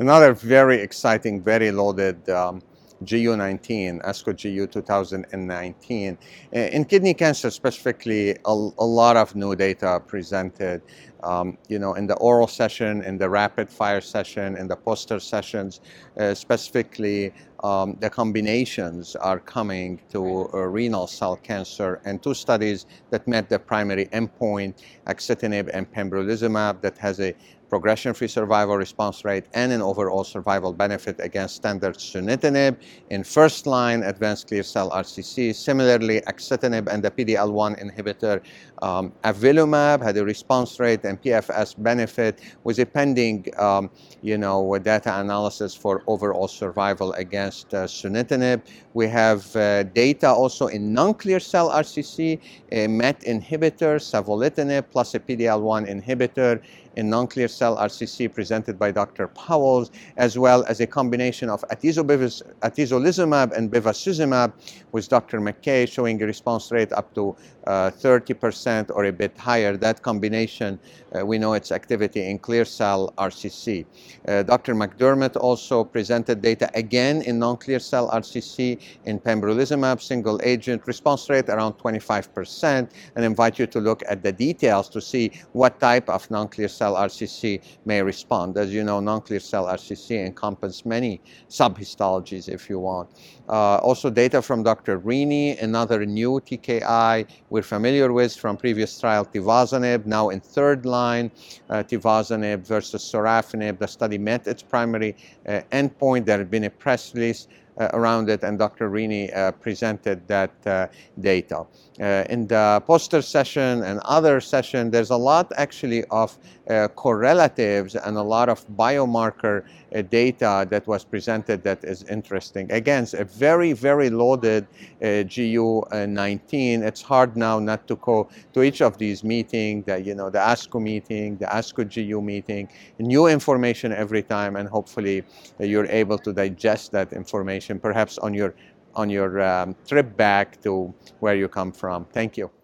Another very exciting, very loaded um, GU19, ASCO GU 2019. In kidney cancer specifically, a, a lot of new data presented. Um, you know, in the oral session, in the rapid fire session, in the poster sessions, uh, specifically um, the combinations are coming to uh, renal cell cancer and two studies that met the primary endpoint, axitinib and pembrolizumab that has a progression-free survival response rate and an overall survival benefit against standard sunitinib in first-line advanced clear cell RCC. Similarly, axitinib and the PD-L1 inhibitor um, avelumab had a response rate and PFS benefit with a pending, um, you know, data analysis for overall survival against uh, sunitinib. We have uh, data also in non-clear cell RCC, a MET inhibitor, savolitinib, plus a PD-L1 inhibitor in non-clear cell RCC presented by Dr. Powles, as well as a combination of atezolizumab and bevacizumab with Dr. McKay showing a response rate up to uh, 30% or a bit higher. That combination, uh, we know its activity in clear cell RCC. Uh, Dr. McDermott also presented data again in non-clear cell RCC in pembrolizumab single agent response rate around 25% and invite you to look at the details to see what type of non-clear cell cell RCC may respond. As you know, non-clear cell RCC encompasses many subhistologies if you want. Uh, also data from Dr. Rini, another new TKI we're familiar with from previous trial, tivozanib, now in third line, uh, tivozanib versus sorafenib. The study met its primary uh, endpoint. There had been a press release uh, Uh, around it, and Dr. Rini uh, presented that uh, data. Uh, in the poster session and other session, there's a lot actually of uh, correlatives and a lot of biomarker data that was presented that is interesting. Again, it's a very, very loaded GU19. It's hard now not to go to each of these meetings, the, you know, the ASCO meeting, the ASCO GU meeting, new information every time, and hopefully you're able to digest that information perhaps on your, on your um, trip back to where you come from. Thank you.